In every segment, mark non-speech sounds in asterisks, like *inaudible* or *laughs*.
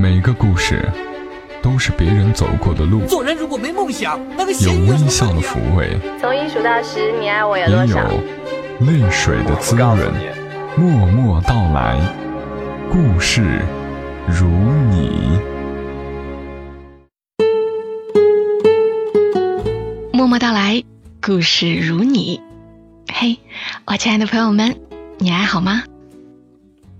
每个故事都是别人走过的路，做人如果没梦想，那个有微笑的抚慰，从一数到十，你爱我有也多少？有泪水的滋润。默默到来，故事如你。默默到来，故事如你。嘿，我亲爱的朋友们，你还好吗？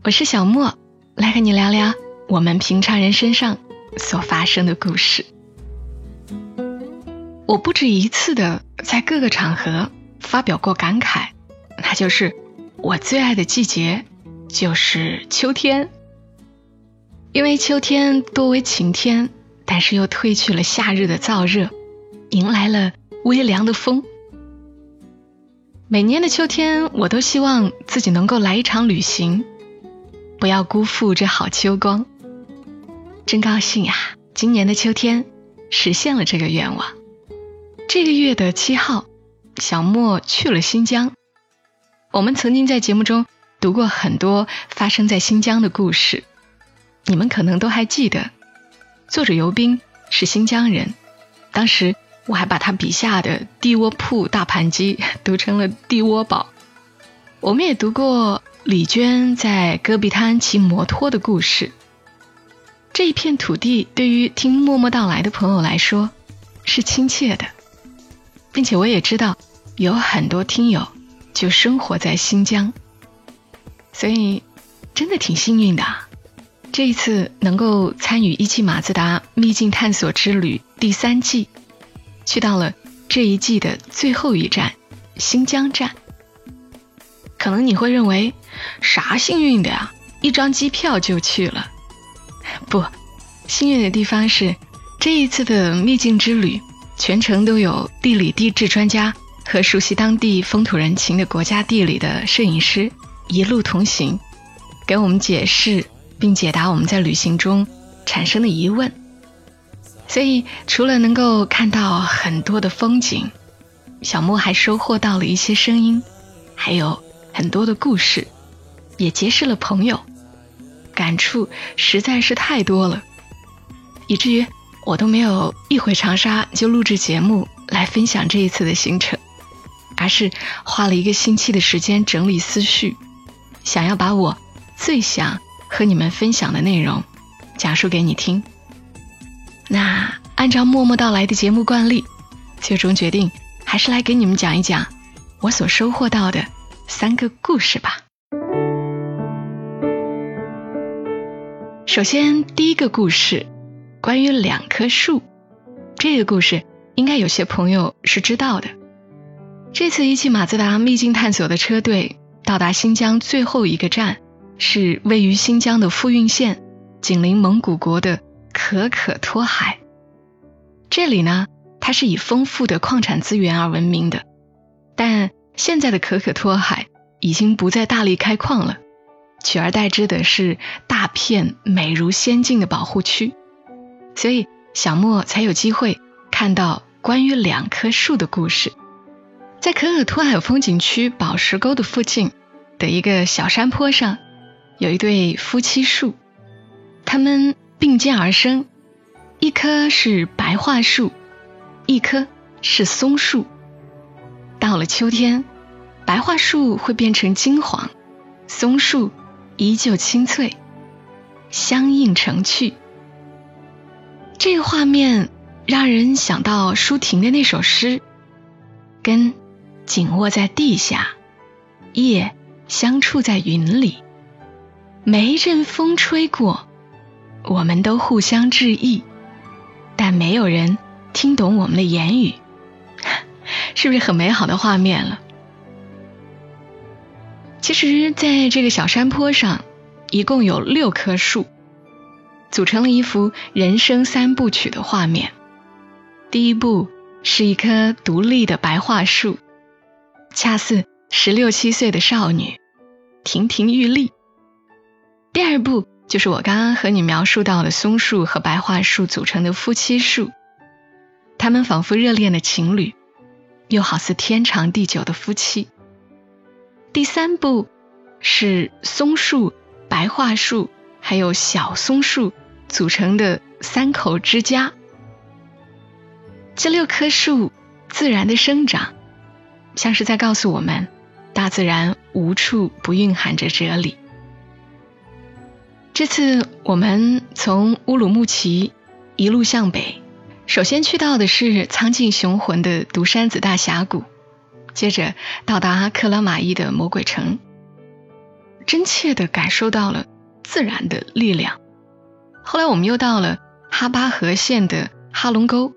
我是小莫，来和你聊聊我们平常人身上所发生的故事。我不止一次的在各个场合发表过感慨，那就是我最爱的季节就是秋天，因为秋天多为晴天，但是又褪去了夏日的燥热，迎来了微凉的风。每年的秋天，我都希望自己能够来一场旅行，不要辜负这好秋光。真高兴呀！今年的秋天实现了这个愿望。这个月的七号，小莫去了新疆。我们曾经在节目中读过很多发生在新疆的故事，你们可能都还记得。作者尤斌是新疆人，当时我还把他笔下的地窝铺大盘鸡 *laughs* 读成了地窝堡。我们也读过李娟在戈壁滩骑摩托的故事。这一片土地对于听默默到来的朋友来说是亲切的，并且我也知道有很多听友就生活在新疆，所以真的挺幸运的。这一次能够参与一汽马自达秘境探索之旅第三季，去到了这一季的最后一站新疆站。可能你会认为啥幸运的呀？一张机票就去了。不，幸运的地方是这一次的秘境之旅，全程都有地理地质专家和熟悉当地风土人情的国家地理的摄影师一路同行，给我们解释并解答我们在旅行中产生的疑问。所以，除了能够看到很多的风景，小莫还收获到了一些声音，还有很多的故事，也结识了朋友。感触实在是太多了，以至于我都没有一回长沙就录制节目来分享这一次的行程，而是花了一个星期的时间整理思绪，想要把我最想和你们分享的内容讲述给你听。那按照默默到来的节目惯例，最终决定还是来给你们讲一讲我所收获到的三个故事吧。首先，第一个故事关于两棵树。这个故事应该有些朋友是知道的。这次一汽马自达秘境探索的车队到达新疆最后一个站，是位于新疆的富蕴县，紧邻蒙古国的可可托海。这里呢，它是以丰富的矿产资源而闻名的，但现在的可可托海已经不再大力开矿了。取而代之的是大片美如仙境的保护区，所以小莫才有机会看到关于两棵树的故事。在可可托海风景区宝石沟的附近的一个小山坡上，有一对夫妻树，他们并肩而生，一棵是白桦树，一棵是松树。到了秋天，白桦树会变成金黄，松树。依旧清脆，相映成趣。这个画面让人想到舒婷的那首诗：“根紧握在地下，叶相触在云里。每一阵风吹过，我们都互相致意，但没有人听懂我们的言语。*laughs* ”是不是很美好的画面了？其实，在这个小山坡上，一共有六棵树，组成了一幅人生三部曲的画面。第一部是一棵独立的白桦树，恰似十六七岁的少女，亭亭玉立。第二部就是我刚刚和你描述到的松树和白桦树组成的夫妻树，他们仿佛热恋的情侣，又好似天长地久的夫妻。第三步是松树、白桦树，还有小松树组成的三口之家。这六棵树自然的生长，像是在告诉我们，大自然无处不蕴含着哲理。这次我们从乌鲁木齐一路向北，首先去到的是苍劲雄浑的独山子大峡谷，接着到达克拉玛依的魔鬼城，真切的感受到了自然的力量。后来我们又到了哈巴河县的哈龙沟，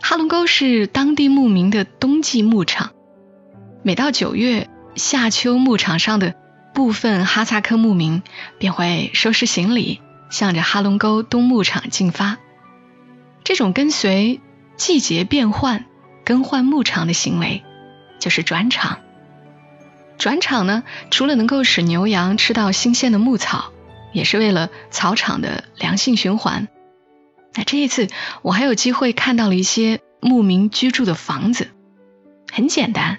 哈龙沟是当地牧民的冬季牧场，每到九月，夏秋牧场上的。部分哈萨克牧民便会收拾行李，向着哈龙沟东牧场进发。这种跟随季节变换、更换牧场的行为，就是转场。转场呢，除了能够使牛羊吃到新鲜的牧草，也是为了草场的良性循环。那这一次，我还有机会看到了一些牧民居住的房子，很简单，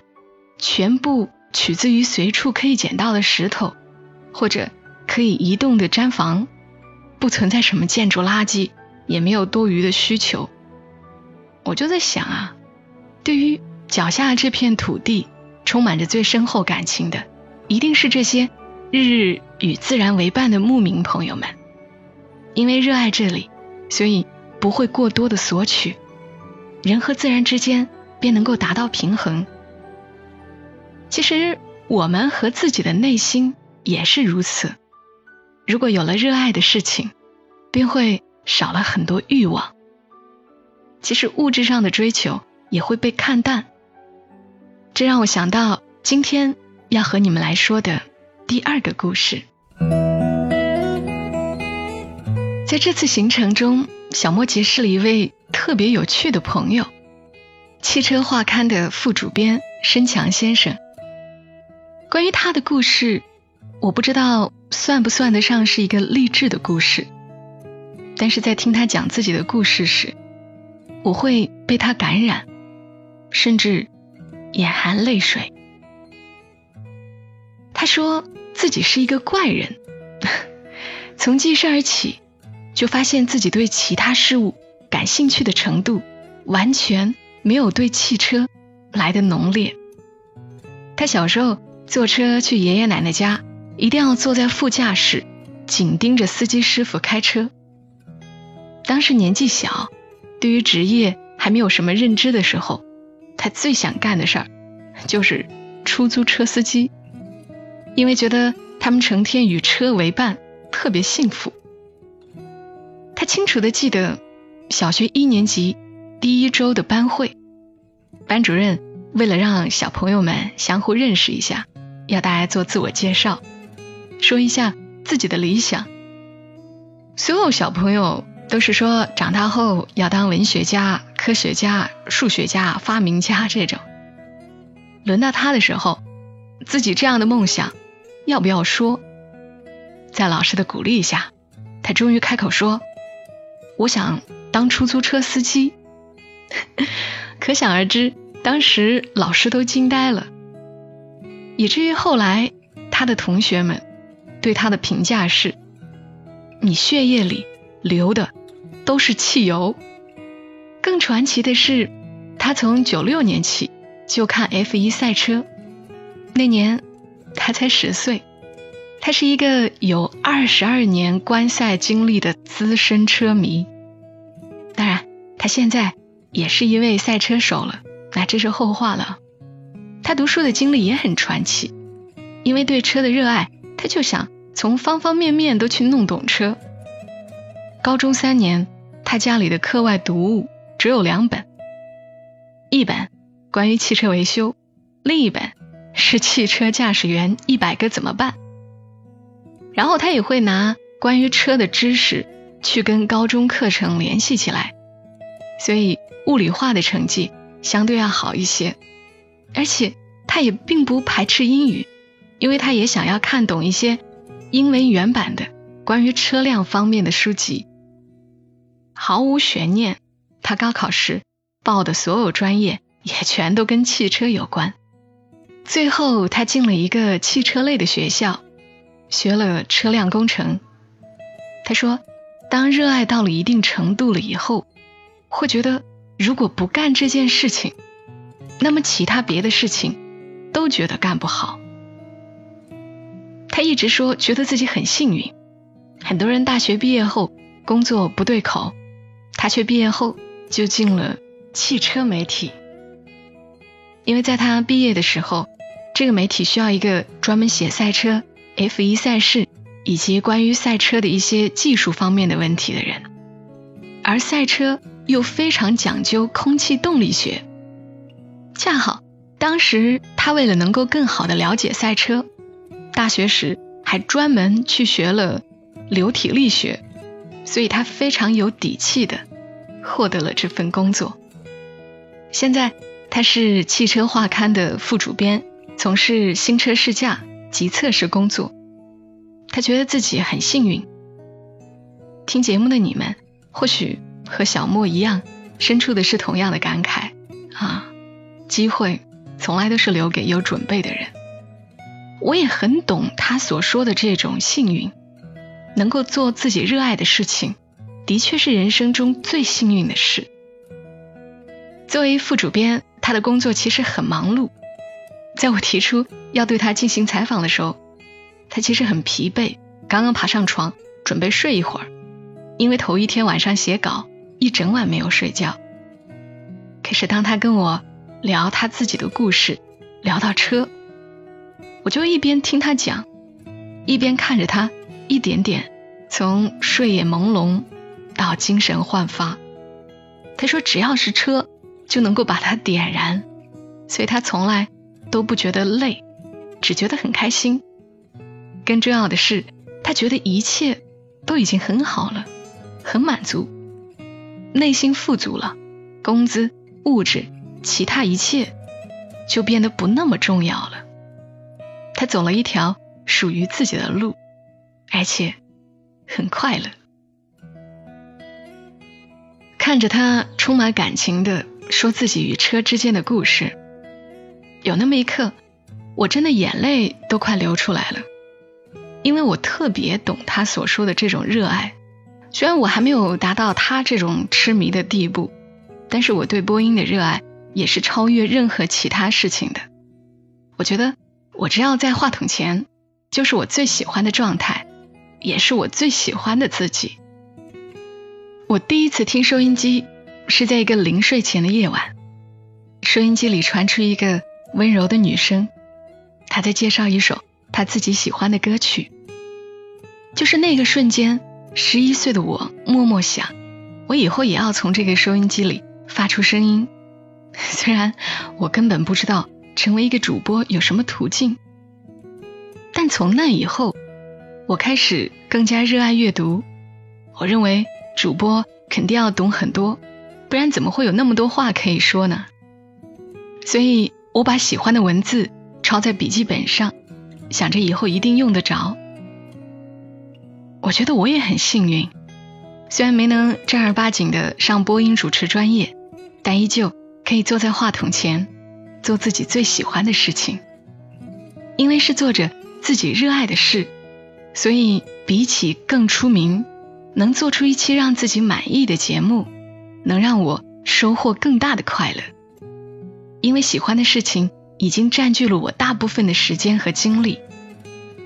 全部。取自于随处可以捡到的石头，或者可以移动的毡房，不存在什么建筑垃圾，也没有多余的需求。我就在想啊，对于脚下这片土地充满着最深厚感情的，一定是这些日日与自然为伴的牧民朋友们。因为热爱这里，所以不会过多的索取，人和自然之间便能够达到平衡。其实我们和自己的内心也是如此。如果有了热爱的事情，便会少了很多欲望。其实物质上的追求也会被看淡。这让我想到今天要和你们来说的第二个故事。在这次行程中，小莫结识了一位特别有趣的朋友——汽车画刊的副主编申强先生。关于他的故事，我不知道算不算得上是一个励志的故事，但是在听他讲自己的故事时，我会被他感染，甚至眼含泪水。他说自己是一个怪人，从记事儿起，就发现自己对其他事物感兴趣的程度，完全没有对汽车来的浓烈。他小时候。坐车去爷爷奶奶家，一定要坐在副驾驶，紧盯着司机师傅开车。当时年纪小，对于职业还没有什么认知的时候，他最想干的事儿就是出租车司机，因为觉得他们成天与车为伴，特别幸福。他清楚的记得小学一年级第一周的班会，班主任为了让小朋友们相互认识一下。要大家做自我介绍，说一下自己的理想。所有小朋友都是说长大后要当文学家、科学家、数学家、发明家这种。轮到他的时候，自己这样的梦想要不要说？在老师的鼓励下，他终于开口说：“我想当出租车司机。*laughs* ”可想而知，当时老师都惊呆了。以至于后来，他的同学们对他的评价是：“你血液里流的都是汽油。”更传奇的是，他从九六年起就看 F 一赛车，那年他才十岁。他是一个有二十二年观赛经历的资深车迷。当然，他现在也是一位赛车手了，那这是后话了。他读书的经历也很传奇，因为对车的热爱，他就想从方方面面都去弄懂车。高中三年，他家里的课外读物只有两本，一本关于汽车维修，另一本是汽车驾驶员一百个怎么办。然后他也会拿关于车的知识去跟高中课程联系起来，所以物理化的成绩相对要好一些。而且他也并不排斥英语，因为他也想要看懂一些英文原版的关于车辆方面的书籍。毫无悬念，他高考时报的所有专业也全都跟汽车有关。最后，他进了一个汽车类的学校，学了车辆工程。他说，当热爱到了一定程度了以后，会觉得如果不干这件事情，那么其他别的事情都觉得干不好。他一直说觉得自己很幸运，很多人大学毕业后工作不对口，他却毕业后就进了汽车媒体。因为在他毕业的时候，这个媒体需要一个专门写赛车、F1 赛事以及关于赛车的一些技术方面的问题的人，而赛车又非常讲究空气动力学。恰好当时他为了能够更好的了解赛车，大学时还专门去学了流体力学，所以他非常有底气的获得了这份工作。现在。他是汽车画刊的副主编，从事新车试驾及测试工作。他觉得自己很幸运。听节目的你们，或许和小莫一样，深处的是同样的感慨啊！机会从来都是留给有准备的人。我也很懂他所说的这种幸运，能够做自己热爱的事情，的确是人生中最幸运的事。作为副主编。他的工作其实很忙碌，在我提出要对他进行采访的时候，他其实很疲惫，刚刚爬上床准备睡一会儿，因为头一天晚上写稿，一整晚没有睡觉。可是当他跟我聊他自己的故事，聊到车，我就一边听他讲，一边看着他一点点从睡眼朦胧到精神焕发。他说只要是车。就能够把它点燃，所以他从来都不觉得累，只觉得很开心。更重要的是，他觉得一切都已经很好了，很满足，内心富足了，工资、物质、其他一切就变得不那么重要了。他走了一条属于自己的路，而且很快乐。看着他充满感情的。说自己与车之间的故事，有那么一刻，我真的眼泪都快流出来了，因为我特别懂他所说的这种热爱。虽然我还没有达到他这种痴迷的地步，但是我对播音的热爱也是超越任何其他事情的。我觉得我只要在话筒前，就是我最喜欢的状态，也是我最喜欢的自己。我第一次听收音机。是在一个临睡前的夜晚，收音机里传出一个温柔的女声，她在介绍一首她自己喜欢的歌曲。就是那个瞬间，十一岁的我默默想，我以后也要从这个收音机里发出声音。*laughs* 虽然我根本不知道成为一个主播有什么途径，但从那以后，我开始更加热爱阅读。我认为主播肯定要懂很多。不然怎么会有那么多话可以说呢？所以我把喜欢的文字抄在笔记本上，想着以后一定用得着。我觉得我也很幸运，虽然没能正儿八经的上播音主持专业，但依旧可以坐在话筒前做自己最喜欢的事情。因为是做着自己热爱的事，所以比起更出名，能做出一期让自己满意的节目。能让我收获更大的快乐，因为喜欢的事情已经占据了我大部分的时间和精力。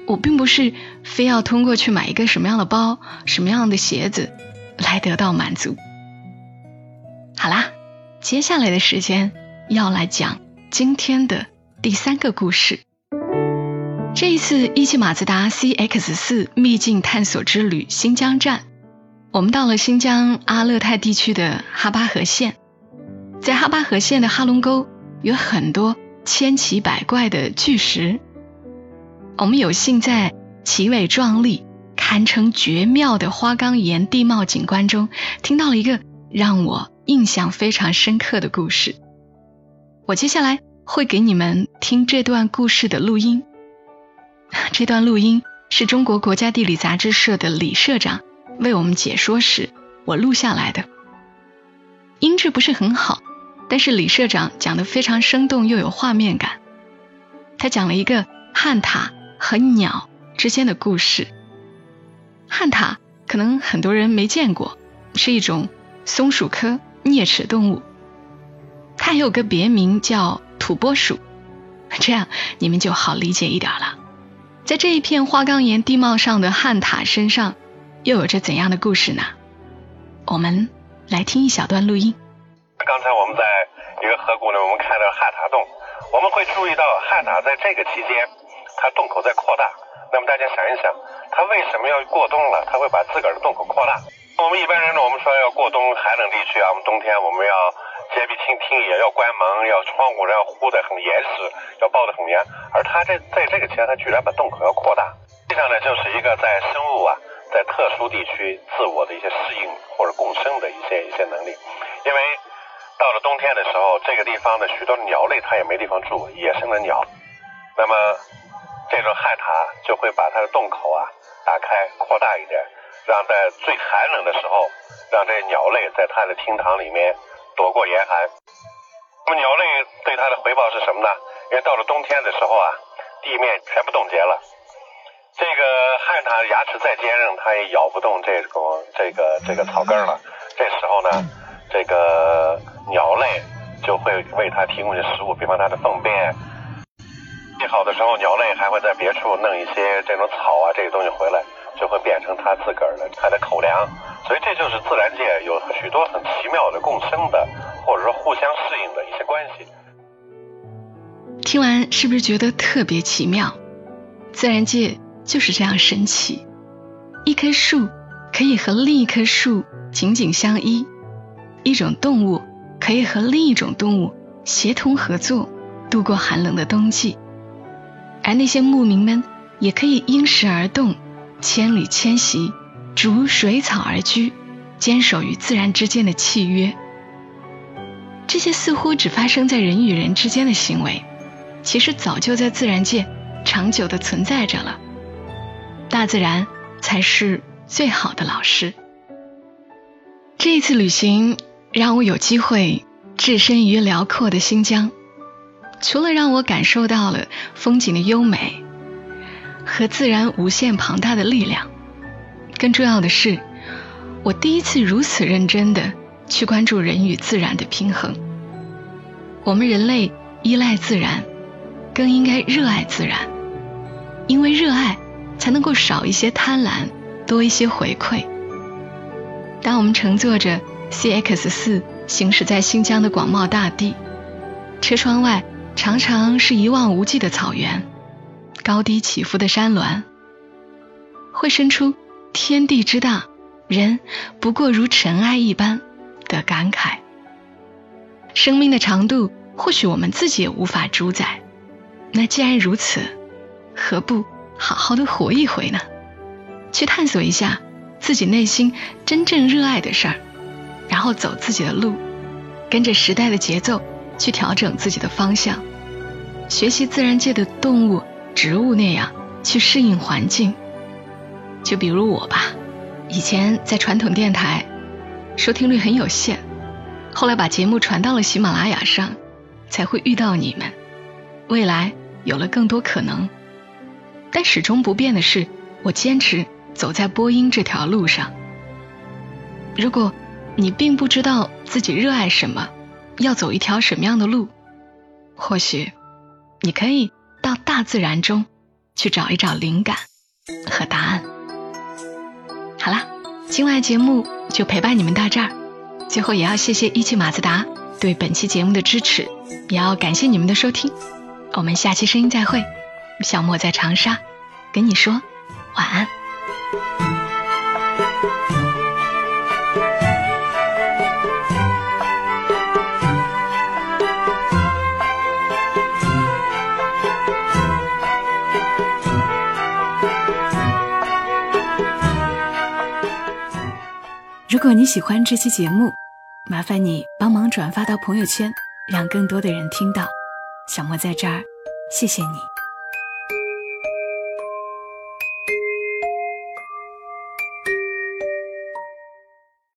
我并不是非要通过去买一个什么样的包、什么样的鞋子来得到满足。好啦，接下来的时间要来讲今天的第三个故事。这一次一汽马自达 CX 四秘境探索之旅新疆站。我们到了新疆阿勒泰地区的哈巴河县，在哈巴河县的哈龙沟有很多千奇百怪的巨石。我们有幸在奇伟壮丽、堪称绝妙的花岗岩地貌景观中，听到了一个让我印象非常深刻的故事。我接下来会给你们听这段故事的录音。这段录音是中国国家地理杂志社的李社长。为我们解说时，我录下来的音质不是很好，但是李社长讲的非常生动又有画面感。他讲了一个旱獭和鸟之间的故事。旱獭可能很多人没见过，是一种松鼠科啮齿动物。它还有个别名叫土拨鼠，这样你们就好理解一点了。在这一片花岗岩地貌上的旱獭身上，又有着怎样的故事呢？我们来听一小段录音。刚才我们在一个河谷呢，我们看到旱獭洞，我们会注意到旱獭在这个期间，它洞口在扩大。那么大家想一想，它为什么要过冬了？它会把自个儿的洞口扩大。我们一般人呢，我们说要过冬寒冷地区啊，我们冬天我们要坚壁清听也，要关门，要窗户要糊得很严实，要包得很严。而它这在这个期间，它居然把洞口要扩大，实际上呢，就是一个在生物啊，在特殊地区自我的一些适应或者共生的一些一些能力。因为到了冬天的时候，这个地方的许多鸟类它也没地方住，野生的鸟，那么。这种旱獭就会把它的洞口啊打开扩大一点，让在最寒冷的时候，让这些鸟类在它的厅堂里面躲过严寒。那么鸟类对它的回报是什么呢？因为到了冬天的时候啊，地面全部冻结了，这个旱獭牙齿再坚韧，它也咬不动这种这个这个草根了。这时候呢，这个鸟类就会为它提供食物，比方它的粪便。最好的时候，鸟类还会在别处弄一些这种草啊，这些东西回来，就会变成它自个儿的它的口粮。所以这就是自然界有许多很奇妙的共生的，或者说互相适应的一些关系。听完是不是觉得特别奇妙？自然界就是这样神奇，一棵树可以和另一棵树紧紧相依，一种动物可以和另一种动物协同合作，度过寒冷的冬季。而那些牧民们也可以因时而动，千里迁徙，逐水草而居，坚守与自然之间的契约。这些似乎只发生在人与人之间的行为，其实早就在自然界长久的存在着了。大自然才是最好的老师。这一次旅行让我有机会置身于辽阔的新疆。除了让我感受到了风景的优美和自然无限庞大的力量，更重要的是，我第一次如此认真的去关注人与自然的平衡。我们人类依赖自然，更应该热爱自然，因为热爱才能够少一些贪婪，多一些回馈。当我们乘坐着 CX 四行驶在新疆的广袤大地，车窗外。常常是一望无际的草原，高低起伏的山峦，会生出“天地之大，人不过如尘埃”一般的感慨。生命的长度，或许我们自己也无法主宰。那既然如此，何不好好的活一回呢？去探索一下自己内心真正热爱的事儿，然后走自己的路，跟着时代的节奏。去调整自己的方向，学习自然界的动物、植物那样去适应环境。就比如我吧，以前在传统电台收听率很有限，后来把节目传到了喜马拉雅上，才会遇到你们。未来有了更多可能，但始终不变的是，我坚持走在播音这条路上。如果你并不知道自己热爱什么，要走一条什么样的路？或许你可以到大自然中去找一找灵感和答案。好啦，今晚节目就陪伴你们到这儿。最后也要谢谢一汽马自达对本期节目的支持，也要感谢你们的收听。我们下期声音再会，小莫在长沙跟你说晚安。如果你喜欢这期节目，麻烦你帮忙转发到朋友圈，让更多的人听到。小莫在这儿，谢谢你。